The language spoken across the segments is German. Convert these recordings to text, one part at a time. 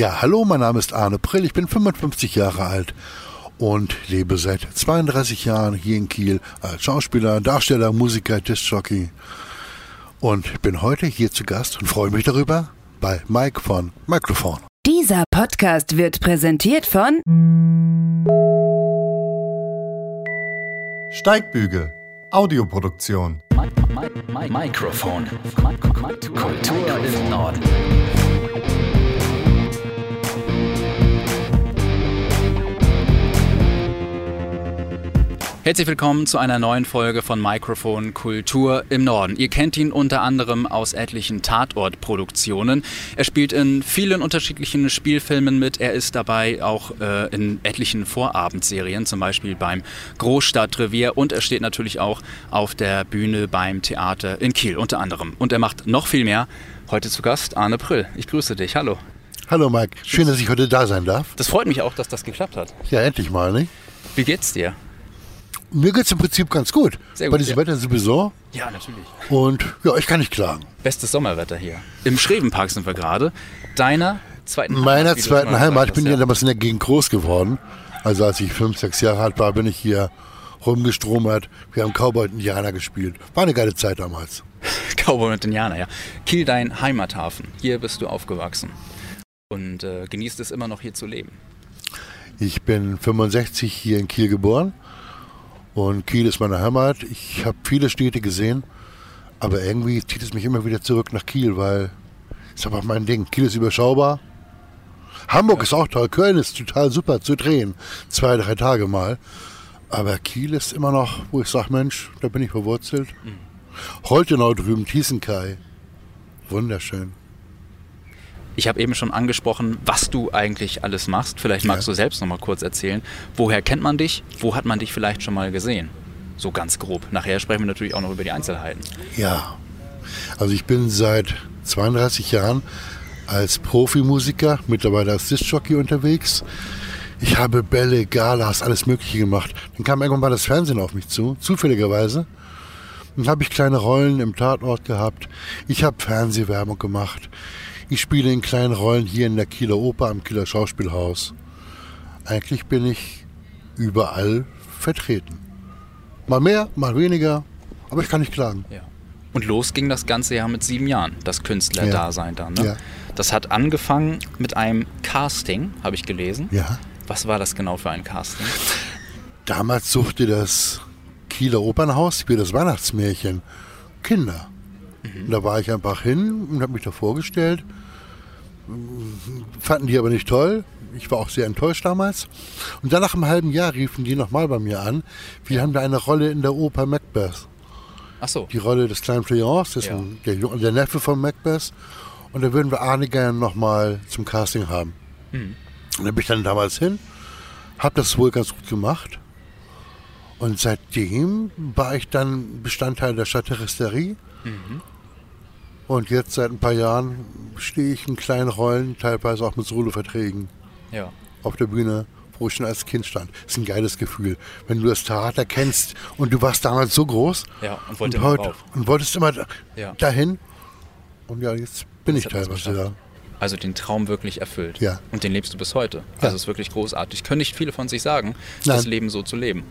Ja, hallo, mein Name ist Arne Prill, ich bin 55 Jahre alt und lebe seit 32 Jahren hier in Kiel als Schauspieler, Darsteller, Musiker, Discjockey. Und bin heute hier zu Gast und freue mich darüber bei Mike von Microphone. Dieser Podcast wird präsentiert von Steigbügel, Audioproduktion. Mikrofon. Kultur im Norden. Herzlich willkommen zu einer neuen Folge von Mikrofon Kultur im Norden. Ihr kennt ihn unter anderem aus etlichen Tatortproduktionen. Er spielt in vielen unterschiedlichen Spielfilmen mit. Er ist dabei auch äh, in etlichen Vorabendserien, zum Beispiel beim Großstadtrevier. Und er steht natürlich auch auf der Bühne beim Theater in Kiel unter anderem. Und er macht noch viel mehr. Heute zu Gast Arne Prill. Ich grüße dich. Hallo. Hallo Mike, schön, dass ich heute da sein darf. Das freut mich auch, dass das geklappt hat. Ja, endlich mal, nicht? Wie geht's dir? Mir geht's im Prinzip ganz gut. Sehr gut, Bei diesem ja. Wetter sowieso. Ja, natürlich. Und ja, ich kann nicht klagen. Bestes Sommerwetter hier. Im Schrevenpark sind wir gerade. Deiner zweiten Meiner du schon zweiten Heimat, ich bin ja damals in der Gegend groß geworden. Also als ich fünf, sechs Jahre alt war, bin ich hier rumgestromert. Wir haben Cowboy und Indianer gespielt. War eine geile Zeit damals. Cowboy und Indianer, ja. Kiel, dein Heimathafen. Hier bist du aufgewachsen. Und äh, genießt es immer noch hier zu leben. Ich bin 65 hier in Kiel geboren und Kiel ist meine Heimat. Ich habe viele Städte gesehen, aber irgendwie zieht es mich immer wieder zurück nach Kiel, weil ist aber mein Ding. Kiel ist überschaubar. Hamburg ist auch toll, Köln ist total super zu drehen, zwei, drei Tage mal. Aber Kiel ist immer noch, wo ich sage, Mensch, da bin ich verwurzelt. Holtenau drüben, Thiesenkai. Wunderschön. Ich habe eben schon angesprochen, was du eigentlich alles machst. Vielleicht magst Ja. du selbst noch mal kurz erzählen. Woher kennt man dich? Wo hat man dich vielleicht schon mal gesehen? So ganz grob. Nachher sprechen wir natürlich auch noch über die Einzelheiten. Ja, also ich bin seit 32 Jahren als Profimusiker, mittlerweile als Discjockey unterwegs. Ich habe Bälle, Galas, alles Mögliche gemacht. Dann kam irgendwann mal das Fernsehen auf mich zu, zufälligerweise. Dann habe ich kleine Rollen im Tatort gehabt. Ich habe Fernsehwerbung gemacht. Ich spiele in kleinen Rollen hier in der Kieler Oper am Kieler Schauspielhaus. Eigentlich bin ich überall vertreten. Mal mehr, mal weniger, aber ich kann nicht klagen. Ja. Und los ging das ganze Jahr mit sieben Jahren, das Künstlerdasein dann. Ne? Ja. Das hat angefangen mit einem Casting, habe ich gelesen. Ja. Was war das genau für ein Casting? Damals suchte das Kieler Opernhaus wie das Weihnachtsmärchen Kinder. Und Da war ich einfach hin und habe mich da vorgestellt. Fanden die aber nicht toll. Ich war auch sehr enttäuscht damals. Und dann nach einem halben Jahr riefen die nochmal bei mir an. Wir haben da eine Rolle in der Oper Macbeth. Ach so. Die Rolle des kleinen Fleance, das Ja. der, der Neffe von Macbeth. Und da würden wir Arne gerne nochmal zum Casting haben. Mhm. Und da bin ich dann damals hin, habe das wohl ganz gut gemacht. Und seitdem war ich dann Bestandteil der Stadtteristerie. Mhm. Und jetzt seit ein paar Jahren stehe ich in kleinen Rollen, teilweise auch mit Soloverträgen Ja. auf der Bühne, wo ich schon als Kind stand. Das ist ein geiles Gefühl, wenn du das Theater kennst und du warst damals so groß Ja, und wollte und, heute, und wolltest immer Ja. dahin. Und ja, jetzt bin ich hat man's teilweise da. Also den Traum wirklich erfüllt. Ja. Und den lebst du bis heute. Also es ist wirklich großartig. Können nicht viele von sich sagen, das Nein. Leben so zu leben.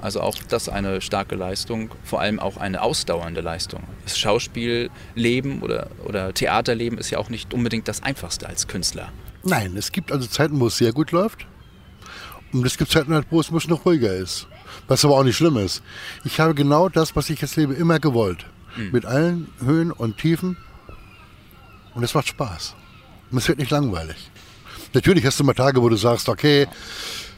Also auch das eine starke Leistung, vor allem auch eine ausdauernde Leistung. Das Schauspielleben oder, oder Theaterleben ist ja auch nicht unbedingt das Einfachste als Künstler. Nein, es gibt also Zeiten, wo es sehr gut läuft. Und es gibt Zeiten, wo es ein bisschen ruhiger ist. Was aber auch nicht schlimm ist. Ich habe genau das, was ich jetzt lebe, immer gewollt. Mit allen Höhen und Tiefen. Und es macht Spaß. Und es wird nicht langweilig. Natürlich hast du mal Tage, wo du sagst, okay, pff,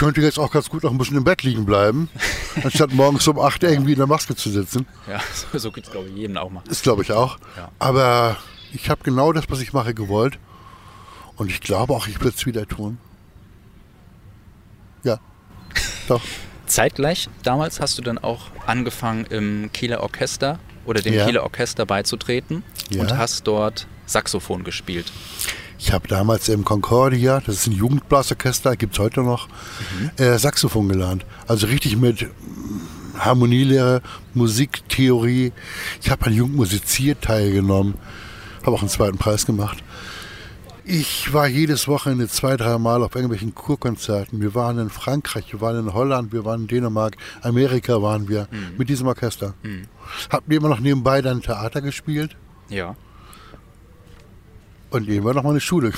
könnte jetzt auch ganz gut noch ein bisschen im Bett liegen bleiben, anstatt morgens um 8 irgendwie in der Maske zu sitzen. Ja, so, so geht es, glaube ich, jedem auch mal. Ist, glaube ich, auch. Ja. Aber ich habe genau das, was ich mache, gewollt. Und ich glaube auch, ich würde es wieder tun. Ja. Doch. Zeitgleich damals hast du dann auch angefangen im Kieler Orchester oder dem Ja. Kieler Orchester beizutreten Ja. und hast dort Saxophon gespielt. Ich habe damals im Concordia, das ist ein Jugendblasorchester, gibt es heute noch, äh, Saxophon gelernt. Also richtig mit Harmonielehre, Musiktheorie. Ich habe an Jugend musiziert teilgenommen, habe auch einen zweiten Preis gemacht. Ich war jedes Wochenende zwei, drei Mal auf irgendwelchen Kurkonzerten. Wir waren in Frankreich, wir waren in Holland, wir waren in Dänemark, Amerika waren wir mit diesem Orchester. Mhm. Hab immer noch nebenbei dann Theater gespielt Ja. Und nebenbei noch mal eine Schule.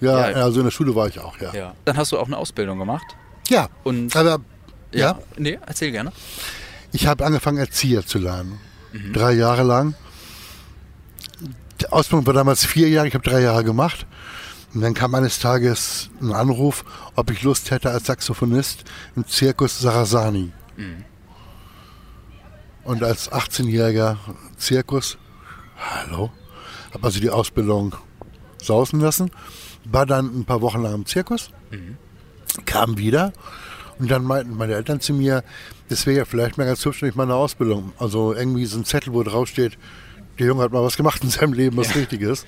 Ja, Ja. also in der Schule war ich auch, ja. ja. Dann hast du auch eine Ausbildung gemacht. Ja, Und aber ja, Nee, erzähl gerne. ich habe angefangen Erzieher zu lernen. Drei Jahre lang. Die Ausbildung war damals vier Jahre, ich habe drei Jahre gemacht. Und dann kam eines Tages ein Anruf, ob ich Lust hätte als Saxophonist im Zirkus Sarasani. Und als 18-jähriger Zirkus, hallo, habe also die Ausbildung sausen lassen, war dann ein paar Wochen lang im Zirkus, kam wieder und dann meinten meine Eltern zu mir, das wäre ja vielleicht mal ganz hübsch, wenn ich meine Ausbildung, also irgendwie so ein Zettel, wo drauf steht, der Junge hat mal was gemacht in seinem Leben, was Richtiges.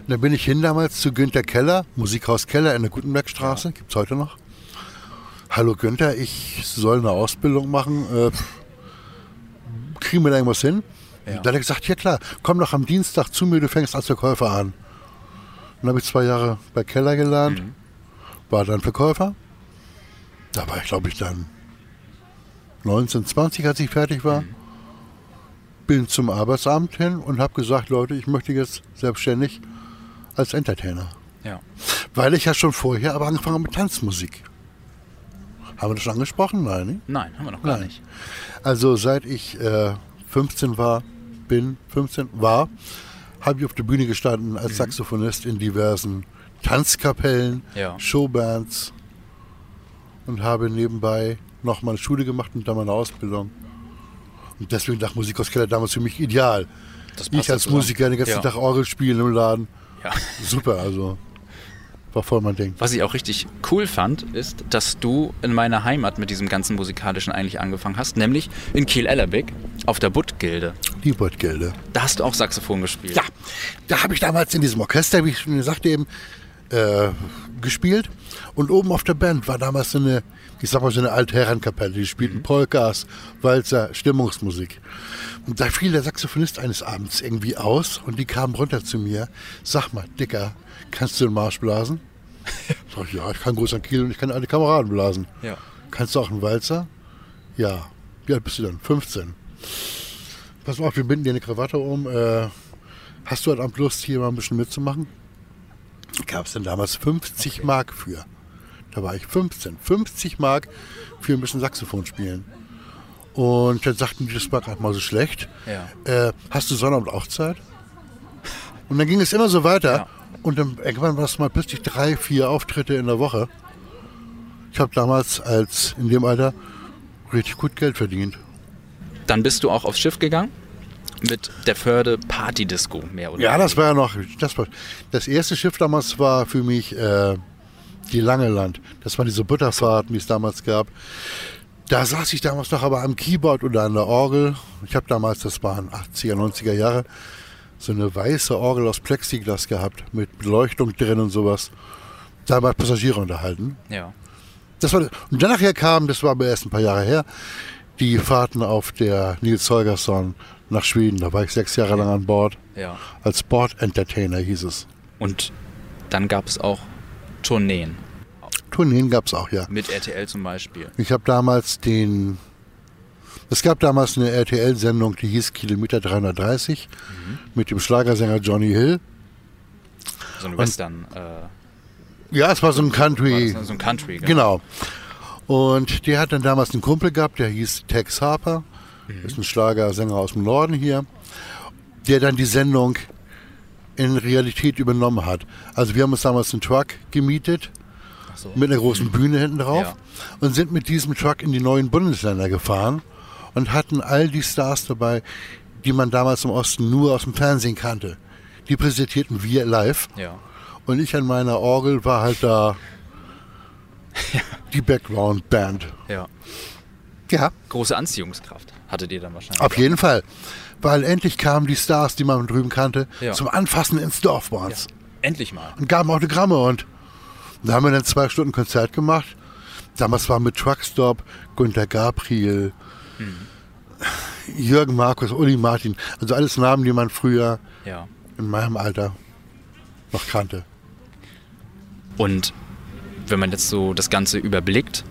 Und dann bin ich hin damals zu Günter Keller, Musikhaus Keller in der Gutenbergstraße, gibt's heute noch. Hallo Günther, ich soll eine Ausbildung machen. Äh, kriegen wir da irgendwas hin? Ja. Dann hat er gesagt, ja klar, komm doch am Dienstag zu mir, du fängst als Verkäufer an. Dann habe ich zwei Jahre bei Keller gelernt, war dann Verkäufer. Da war ich, glaube ich, dann 19, 20, als ich fertig war. Bin zum Arbeitsamt hin und habe gesagt, Leute, ich möchte jetzt selbstständig als Entertainer. Ja. Weil ich ja schon vorher aber angefangen habe mit Tanzmusik. Haben wir das schon angesprochen? Nein. nicht? Nein, haben wir noch gar Nein. nicht. Also seit ich äh, 15 war, bin 15 war, habe ich auf der Bühne gestanden als Saxophonist in diversen Tanzkapellen, Ja. Showbands und habe nebenbei noch meine Schule gemacht und dann meine Ausbildung. Und deswegen dachte Musikhaus Keller damals für mich ideal. Ich als. Musiker den ganzen Ja. Tag Orgel spielen im Laden. Ja. Super, also war voll mein Ding. Was ich auch richtig cool fand, ist, dass du in meiner Heimat mit diesem ganzen musikalischen eigentlich angefangen hast, nämlich in Kiel-Ellerbeck auf der Butt-Gilde. Die Beutgelde. Da hast du auch Saxophon gespielt. Ja, da habe ich damals in diesem Orchester, wie ich schon sagte eben, äh, gespielt. Und oben auf der Band war damals so eine, ich sag mal so eine Altherrenkapelle. Die spielten Polkas, Walzer, Stimmungsmusik. Und da fiel der Saxophonist eines Abends irgendwie aus und die kamen runter zu mir. Sag mal, Dicker, kannst du den Marsch blasen? Sag ich, ja, ich kann groß an Kiel und ich kann alle Kameraden blasen. Ja. Kannst du auch einen Walzer? Ja. Wie alt bist du dann? 15. Pass mal auf, wir binden dir eine Krawatte um. Äh, hast du heute Abend Lust, hier mal ein bisschen mitzumachen? Gab es denn damals 50 Mark für. Da war ich 15. 50 Mark für ein bisschen Saxophon spielen. Und dann sagten die, das war gerade mal so schlecht. Ja. Äh, hast du Sonnabend auch Zeit? Und dann ging es immer so weiter. Ja. Und dann irgendwann war es mal plötzlich drei, vier Auftritte in der Woche. Ich habe damals als in dem Alter richtig gut Geld verdient. Dann bist du auch aufs Schiff gegangen mit der Förde Partydisco, mehr oder Ja, das war ja noch. Das, war, das erste Schiff damals war für mich äh, die Lange Land. Das waren diese Butterfahrten, die es damals gab. Da saß ich damals noch aber am Keyboard oder an der Orgel. Ich habe damals, das waren 80er, 90er Jahre, so eine weiße Orgel aus Plexiglas gehabt mit Beleuchtung drin und sowas. Da war Passagiere unterhalten. Ja. Das war, und dann nachher kam, das war aber erst ein paar Jahre her, die Fahrten auf der Nils Holgersson nach Schweden. Da war ich sechs Jahre lang an Bord. Ja. Als Board Entertainer hieß es. Und dann gab es auch Tourneen Tourneen gab es auch, ja. mit RTL zum Beispiel. Ich habe damals den. Es gab damals eine RTL-Sendung, die hieß Kilometer 330 mit dem Schlagersänger Johnny Hill. So ein Western, äh, Ja, es war so ein Country. das so ein Country. Genau. Und der hat dann damals einen Kumpel gehabt, der hieß Tex Harper. Ist ein Schlagersänger aus dem Norden hier. Der dann die Sendung in Realität übernommen hat. Also wir haben uns damals einen Truck gemietet so. mit einer großen Bühne hinten drauf Ja. und sind mit diesem Truck in die neuen Bundesländer gefahren und hatten all die Stars dabei, die man damals im Osten nur aus dem Fernsehen kannte. Die präsentierten wir live Ja. und ich an meiner Orgel war halt da die Background-Band. Ja. Ja, Große Anziehungskraft hattet ihr dann wahrscheinlich. auf jeden Fall. Weil endlich kamen die Stars, die man drüben kannte, Ja. zum Anfassen ins Dorf bei uns. Endlich mal. und gaben Autogramme und da haben wir dann zwei Stunden Konzert gemacht. Damals war mit Truckstop Günter Gabriel, Jürgen Markus, Uli Martin, also alles Namen, die man früher Ja. in meinem Alter noch kannte. Und wenn man jetzt so das Ganze überblickt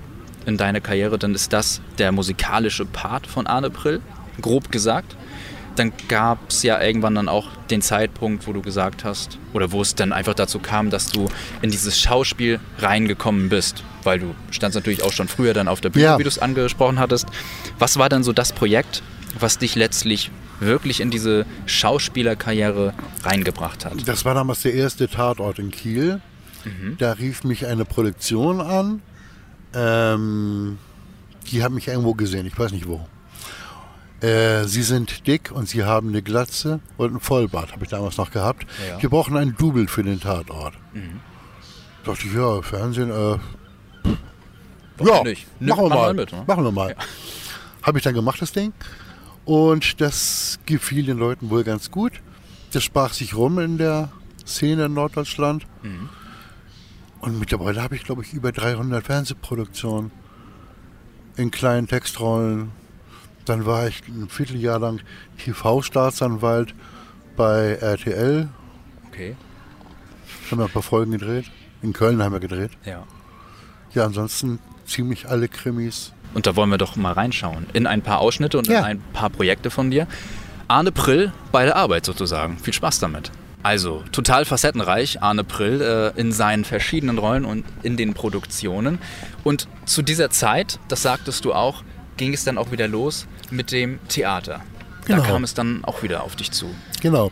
in deiner Karriere, dann ist das der musikalische Part von Arne Prill, grob gesagt. Dann gab es ja irgendwann dann auch den Zeitpunkt, wo du gesagt hast, oder wo es dann einfach dazu kam, dass du in dieses Schauspiel reingekommen bist, weil du standst natürlich auch schon früher dann auf der Bühne, Ja. wie du es angesprochen hattest. Was war dann so das Projekt, was dich letztlich wirklich in diese Schauspielerkarriere reingebracht hat? Das war damals der erste Tatort in Kiel. Da rief mich eine Produktion an. Ähm, die haben mich irgendwo gesehen, ich weiß nicht wo. Äh, sie sind dick und sie haben eine Glatze und einen Vollbart, habe ich damals noch gehabt. Ja. Wir brauchen einen Double für den Tatort. Dachte ich, ja, Fernsehen, äh, ja, nicht? Machen wir mal. mit, ne? Machen wir mal. Habe ich dann gemacht, das Ding. Und das gefiel den Leuten wohl ganz gut. Das sprach sich rum in der Szene in Norddeutschland. Und mittlerweile habe ich, glaube ich, über 300 Fernsehproduktionen in kleinen Textrollen. Dann war ich ein Vierteljahr lang TV-Staatsanwalt bei RTL. Okay. Haben wir ein paar Folgen gedreht. In Köln haben wir gedreht. Ja. Ja, ansonsten ziemlich alle Krimis. Und da wollen wir doch mal reinschauen. In ein paar Ausschnitte und Ja. in ein paar Projekte von dir. Arne Prill bei der Arbeit sozusagen. Viel Spaß damit. Also, total facettenreich, Arne Prill, äh, in seinen verschiedenen Rollen und in den Produktionen. Und zu dieser Zeit, das sagtest du auch, ging es dann auch wieder los mit dem Theater. Genau. Da kam es dann auch wieder auf dich zu. Genau.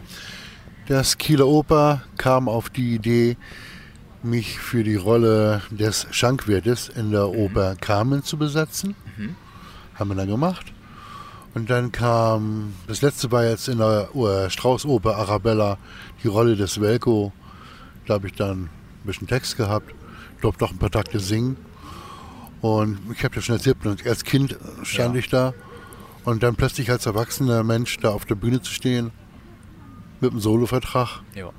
Das Kieler Oper kam auf die Idee, mich für die Rolle des Schankwirtes in der Oper Carmen zu besetzen. Haben wir dann gemacht. Und dann kam, das letzte war jetzt in der äh, Strauß-Oper Arabella, die Rolle des Welko. Da habe ich dann ein bisschen Text gehabt, durfte noch ein paar Takte singen. Und ich habe ja schon erzählt, als Kind stand Ja. ich da. Und dann plötzlich als erwachsener Mensch da auf der Bühne zu stehen, mit einem Solovertrag, Ja.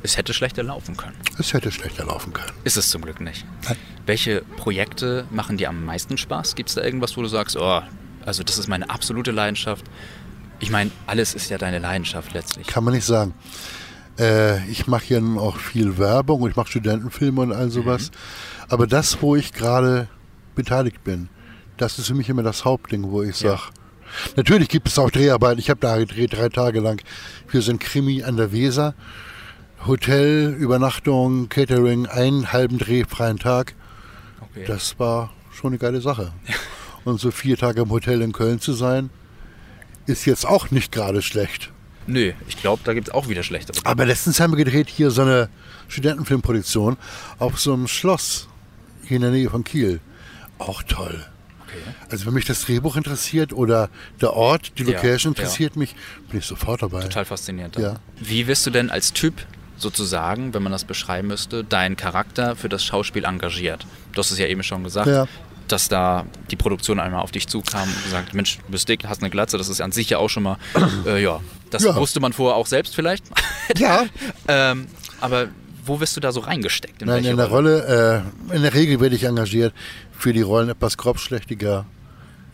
Es hätte schlechter laufen können. es hätte schlechter laufen können. Ist es zum Glück nicht. Nein. Welche Projekte machen dir am meisten Spaß? Gibt es da irgendwas, wo du sagst, oh, also das ist meine absolute Leidenschaft? Ich meine, alles ist ja deine Leidenschaft letztlich. Kann man nicht sagen. Äh, ich mache ja nun auch viel Werbung und ich mache Studentenfilme und all sowas. Aber das, wo ich gerade beteiligt bin, das ist für mich immer das Hauptding, wo ich Ja. sage, natürlich gibt es auch Dreharbeiten. Ich habe da gedreht drei Tage lang für so ein Krimi an der Weser. Hotel, Übernachtung, Catering, einen halben Dreh, freien Tag. Okay. Das war schon eine geile Sache. Und so vier Tage im Hotel in Köln zu sein, ist jetzt auch nicht gerade schlecht. Nö, ich glaube, da gibt es auch wieder schlechtere. Aber letztens haben wir gedreht hier so eine Studentenfilmproduktion auf so einem Schloss hier in der Nähe von Kiel. Auch toll. Okay. Also wenn mich das Drehbuch interessiert oder der Ort, die Ja, Location ja. interessiert mich, bin ich sofort dabei. Total faszinierend. Ja. Wie wirst du denn als Typ sozusagen, wenn man das beschreiben müsste, deinen Charakter für das Schauspiel engagiert? Du hast es ja eben schon gesagt, Ja. Dass da die Produktion einmal auf dich zukam und gesagt, Mensch, du bist dick, hast eine Glatze, das ist an sich ja auch schon mal, äh, ja, das Ja. wusste man vorher auch selbst vielleicht. Ja, ähm, aber wo wirst du da so reingesteckt? nein, welche in der Rolle, äh, in der Regel werde ich engagiert für die Rollen etwas grobschlächtiger,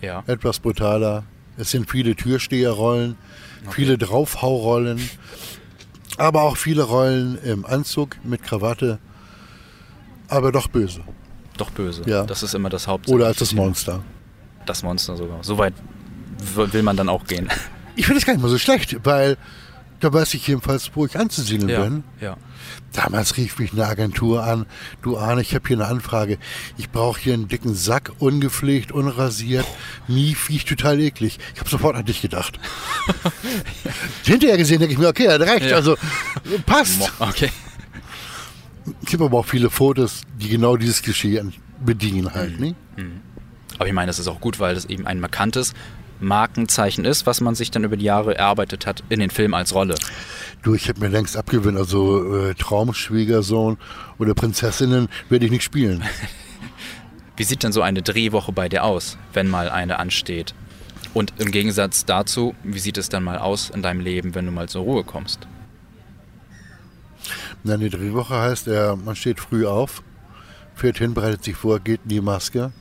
Ja. etwas brutaler. Es sind viele Türsteherrollen, viele Draufhaurollen, aber auch viele Rollen im Anzug mit Krawatte, aber doch böse. Doch böse. Ja. Das ist immer das Haupt. Oder als das Monster. Das Monster sogar. So weit will man dann auch gehen. Ich finde es gar nicht mal so schlecht, weil da weiß ich jedenfalls, wo ich anzusiedeln ja. bin. ja. Damals rief mich eine Agentur an, du Arne, ich habe hier eine Anfrage. Ich brauche hier einen dicken Sack, ungepflegt, unrasiert, nie Viech, total eklig. Ich habe sofort an dich gedacht. Hinterher gesehen denke ich mir, okay, das reicht, Ja. also passt. Okay. Ich habe aber auch viele Fotos, die genau dieses Klischee bedienen halt. Ne? Aber ich meine, das ist auch gut, weil das eben ein markantes Markenzeichen ist, was man sich dann über die Jahre erarbeitet hat in den Film als Rolle. Du, ich habe mir längst abgewöhnt, also äh, Traumschwiegersohn oder Prinzessinnen werde ich nicht spielen. Wie sieht denn so eine Drehwoche bei dir aus, wenn mal eine ansteht? Und im Gegensatz dazu, wie sieht es dann mal aus in deinem Leben, wenn du mal zur Ruhe kommst? Eine Drehwoche heißt, er, man steht früh auf, fährt hin, bereitet sich vor, geht in die Maske,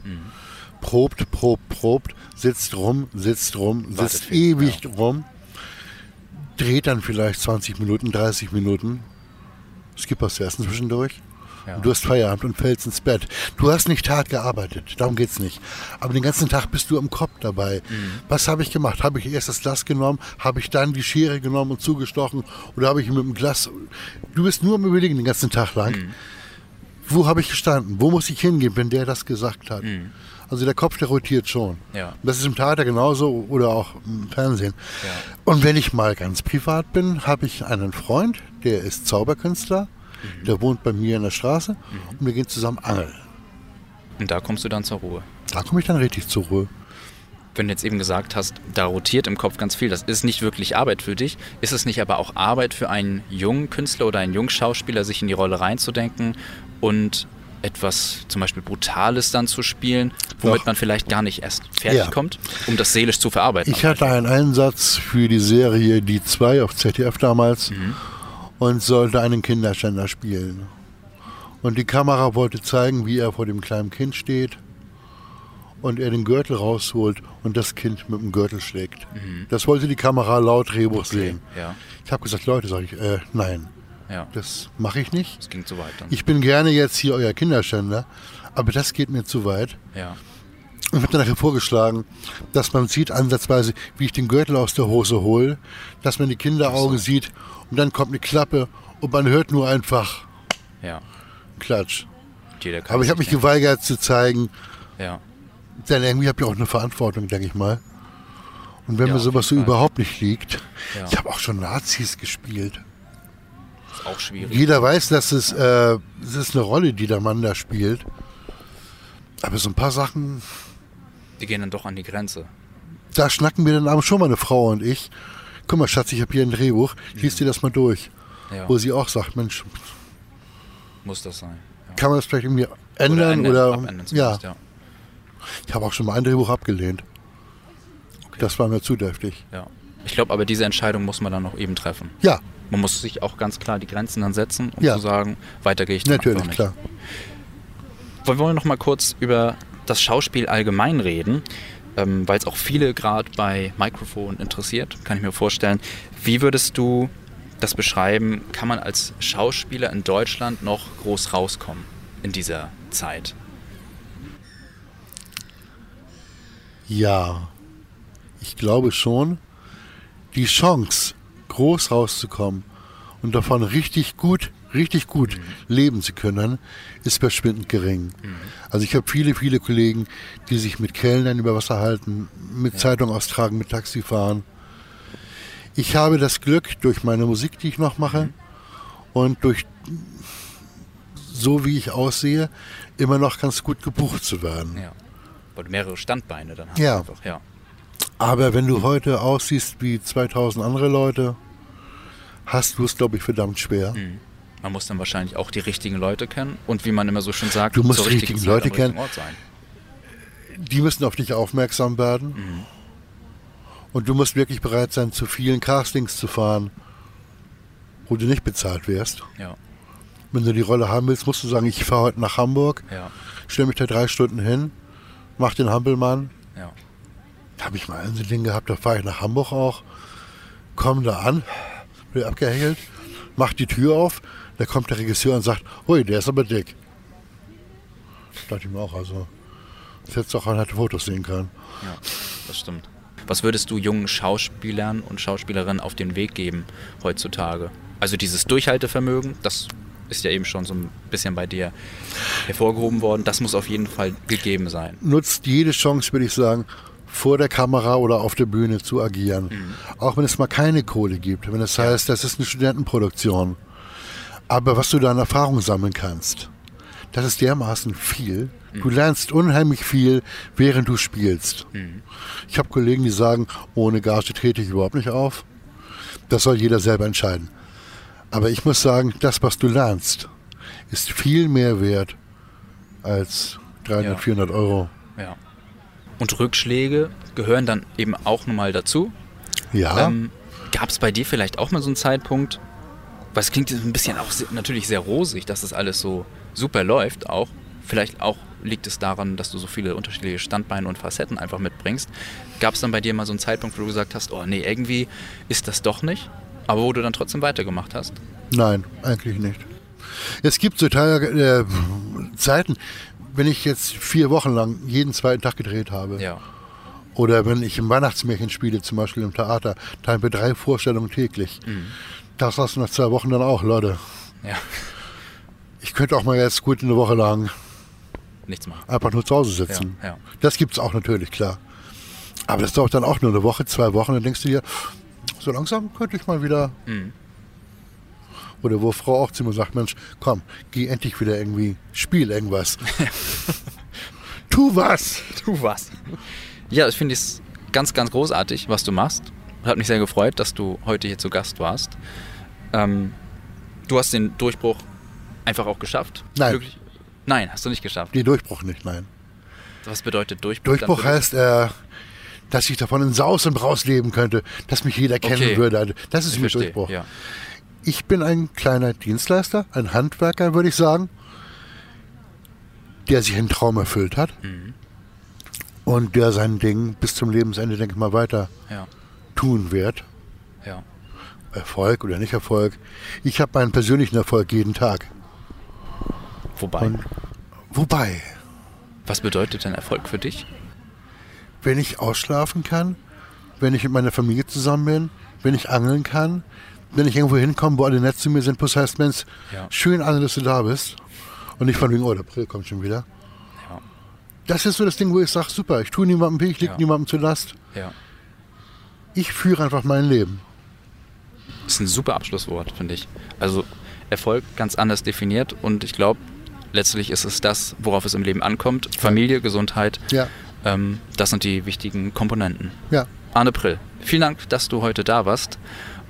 probt, probt, probt, sitzt rum, sitzt rum, Wartet sitzt viel, ewig rum, dreht dann vielleicht 20 Minuten, 30 Minuten. Was zu essen zwischendurch. Ja. Und du hast Feierabend und fällst ins Bett. Du hast nicht hart gearbeitet, darum geht's nicht. Aber den ganzen Tag bist du im Kopf dabei. Was habe ich gemacht? Habe ich erst das Glas genommen? Habe ich dann die Schere genommen und zugestochen? Oder habe ich mit dem Glas... Du bist nur am Überlegen den ganzen Tag lang. Wo habe ich gestanden? Wo muss ich hingehen, wenn der das gesagt hat? Also der Kopf, der rotiert schon. Ja. Das ist im Theater genauso oder auch im Fernsehen. Ja. Und wenn ich mal ganz privat bin, habe ich einen Freund, der ist Zauberkünstler, der wohnt bei mir in der Straße und wir gehen zusammen angeln. Und da kommst du dann zur Ruhe. Da komme ich dann richtig zur Ruhe. Wenn du jetzt eben gesagt hast, da rotiert im Kopf ganz viel, das ist nicht wirklich Arbeit für dich. Ist es nicht aber auch Arbeit für einen jungen Künstler oder einen jungen Schauspieler, sich in die Rolle reinzudenken und etwas zum Beispiel Brutales dann zu spielen, womit Doch. man vielleicht gar nicht erst fertig Ja. kommt, um das seelisch zu verarbeiten? Ich hatte einen Einsatz für die Serie Die 2 auf ZDF damals und sollte einen Kinderschänder spielen. Und die Kamera wollte zeigen, wie er vor dem kleinen Kind steht und er den Gürtel rausholt und das Kind mit dem Gürtel schlägt. Das wollte die Kamera laut Drehbuch sehen. Ja, Ich habe gesagt, Leute, sage ich, äh, nein, ja. das mache ich nicht. Das ging zu weit dann. Ich bin gerne jetzt hier euer Kinderschänder, aber das geht mir zu weit. ja. Und habe dann nachher vorgeschlagen, dass man sieht ansatzweise, wie ich den Gürtel aus der Hose hole, dass man die Kinderaugen sieht und dann kommt eine Klappe und man hört nur einfach Ja. Klatsch. Aber ich habe mich denken. geweigert zu zeigen, Ja. denn irgendwie habe ich auch eine Verantwortung, denke ich mal. Und wenn Ja, mir sowas so überhaupt nicht liegt, Ja. ich habe auch schon Nazis gespielt. Ist auch schwierig. Jeder weiß, dass es, äh, es ist eine Rolle, die der Mann da spielt. Aber so ein paar Sachen, Die gehen dann doch an die Grenze. da schnacken wir dann abends schon meine Frau und ich. Guck mal, Schatz, ich habe hier ein Drehbuch, lies dir das mal durch. Ja. Wo sie auch sagt, Mensch, Muss das sein. Ja. kann man das vielleicht irgendwie ändern? Oder, abändern ja, ja. ich habe auch schon mal ein Drehbuch abgelehnt. Okay. Das war mir zu deftig. ja. Ich glaube, aber diese Entscheidung muss man dann noch eben treffen. Ja, Man muss sich auch ganz klar die Grenzen dann setzen, um Ja. zu sagen, weiter gehe ich dann natürlich, nicht. klar. Wir wollen noch mal kurz über das Schauspiel allgemein reden, ähm, weil es auch viele gerade bei Mikrofon interessiert, kann ich mir vorstellen. Wie würdest du das beschreiben? Kann man als Schauspieler in Deutschland noch groß rauskommen in dieser Zeit? Ja, ich glaube schon, die Chance, groß rauszukommen und davon richtig gut, richtig gut leben zu können, ist verschwindend gering. Also ich habe viele, viele Kollegen, die sich mit Kellnern über Wasser halten, mit Zeitung austragen, mit Taxi fahren. Ich habe das Glück, durch meine Musik, die ich noch mache, und durch so wie ich aussehe, immer noch ganz gut gebucht zu werden. Ja. Weil du mehrere Standbeine dann hast. Ja. Einfach. ja. Aber wenn du heute aussiehst wie 2000 andere Leute, hast du es, glaube ich, verdammt schwer. Man muss dann wahrscheinlich auch die richtigen Leute kennen und wie man immer so schön sagt, Du musst die richtigen richtigen Leute kennen. Die müssen auf dich aufmerksam werden. Und du musst wirklich bereit sein, zu vielen Castings zu fahren, wo du nicht bezahlt wirst. Ja, Wenn du die Rolle haben willst, musst du sagen, ich fahre heute nach Hamburg, ja, stelle mich da drei Stunden hin, mach den Hampelmann. ja. Da habe ich mal ein Ding gehabt, da fahre ich nach Hamburg auch, komme da an, wird abgehängelt, mach die Tür auf, da kommt der Regisseur und sagt, hui, der ist aber dick. Da dachte ich mir auch, also, das hättest du auch der Fotos sehen können. Ja, das stimmt. Was würdest du jungen Schauspielern und Schauspielerinnen auf den Weg geben heutzutage? Also dieses Durchhaltevermögen, das ist ja eben schon so ein bisschen bei dir hervorgehoben worden, das muss auf jeden Fall gegeben sein. Nutzt jede Chance, würde ich sagen, vor der Kamera oder auf der Bühne zu agieren. Auch wenn es mal keine Kohle gibt, wenn es heißt, das ist eine Studentenproduktion. Aber was du da an Erfahrung sammeln kannst, das ist dermaßen viel. Du lernst unheimlich viel, während du spielst. Ich habe Kollegen, die sagen, ohne Gage trete ich überhaupt nicht auf. Das soll jeder selber entscheiden. Aber ich muss sagen, das, was du lernst, ist viel mehr wert als 300, Ja. 400 Euro. Ja. Und Rückschläge gehören dann eben auch nochmal dazu. Ja, Ähm, Gab es bei dir vielleicht auch mal so einen Zeitpunkt, es klingt ein bisschen auch natürlich sehr rosig, dass das alles so super läuft auch. Vielleicht auch liegt es daran, dass du so viele unterschiedliche Standbeine und Facetten einfach mitbringst. Gab es dann bei dir mal so einen Zeitpunkt, wo du gesagt hast, oh nee, irgendwie ist das doch nicht, aber wo du dann trotzdem weitergemacht hast? nein, eigentlich nicht. Es gibt so Teile, äh, Zeiten, wenn ich jetzt vier Wochen lang jeden zweiten Tag gedreht habe. Ja. Oder wenn ich im Weihnachtsmärchen spiele, zum Beispiel im Theater, teilen wir drei Vorstellungen täglich. Das hast du nach zwei Wochen dann auch, Leute. Ja. Ich könnte auch mal jetzt gut eine Woche lang Nichts machen. einfach nur zu Hause sitzen. Ja, ja. Das gibt es auch natürlich, klar. Aber das dauert dann auch nur eine Woche, zwei Wochen. Dann denkst du dir, so langsam könnte ich mal wieder. Mhm. Oder wo Frau auch zu mir sagt, Mensch, komm, geh endlich wieder irgendwie, spiel irgendwas. tu was! Tu was. Ja, ich finde es ganz, ganz großartig, was du machst. Hat mich sehr gefreut, dass du heute hier zu Gast warst. Ähm, du hast den Durchbruch einfach auch geschafft. Nein. Glücklich- Nein, hast du nicht geschafft. Nee, Durchbruch nicht, nein. Was bedeutet Durchbruch? Durchbruch heißt, äh, dass ich davon in Saus und Braus leben könnte, dass mich jeder kennen Okay. würde. Also, Das ist Ich für mich Durchbruch. Ja. Ich bin ein kleiner Dienstleister, ein Handwerker, würde ich sagen, der sich einen Traum erfüllt hat Mhm. und der sein Ding bis zum Lebensende, denke ich mal, weiter Ja. Tun wird. Ja. Erfolg oder nicht Erfolg. Ich habe meinen persönlichen Erfolg jeden Tag. Wobei, Und wobei, was bedeutet denn Erfolg für dich? wenn ich ausschlafen kann, wenn ich mit meiner Familie zusammen bin, wenn ich angeln kann, wenn ich irgendwo hinkomme, wo alle nett zu mir sind, plus heißt, Mensch, Ja. schön, Anne, dass du da bist. Und nicht von wegen, oh, der April kommt schon wieder. Ja. Das ist so das Ding, wo ich sage, super, ich tue niemandem weh, ich liege Ja. niemandem zur Last. Ja. Ich führe einfach mein Leben. ist ein super Abschlusswort, finde ich. Also Erfolg ganz anders definiert und ich glaube, letztlich ist es das, worauf es im Leben ankommt. Familie, Gesundheit, Ja, ähm, das sind die wichtigen Komponenten. ja. Arne Prill, vielen Dank, dass du heute da warst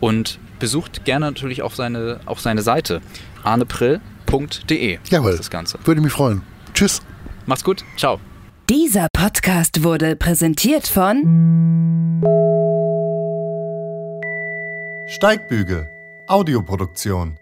und besucht gerne natürlich auch seine, auch seine Seite arneprill.de. Jawohl. das Ganze. Würde mich freuen. Tschüss. Macht's gut, ciao. Dieser Podcast wurde präsentiert von Steigbügel. Audioproduktion.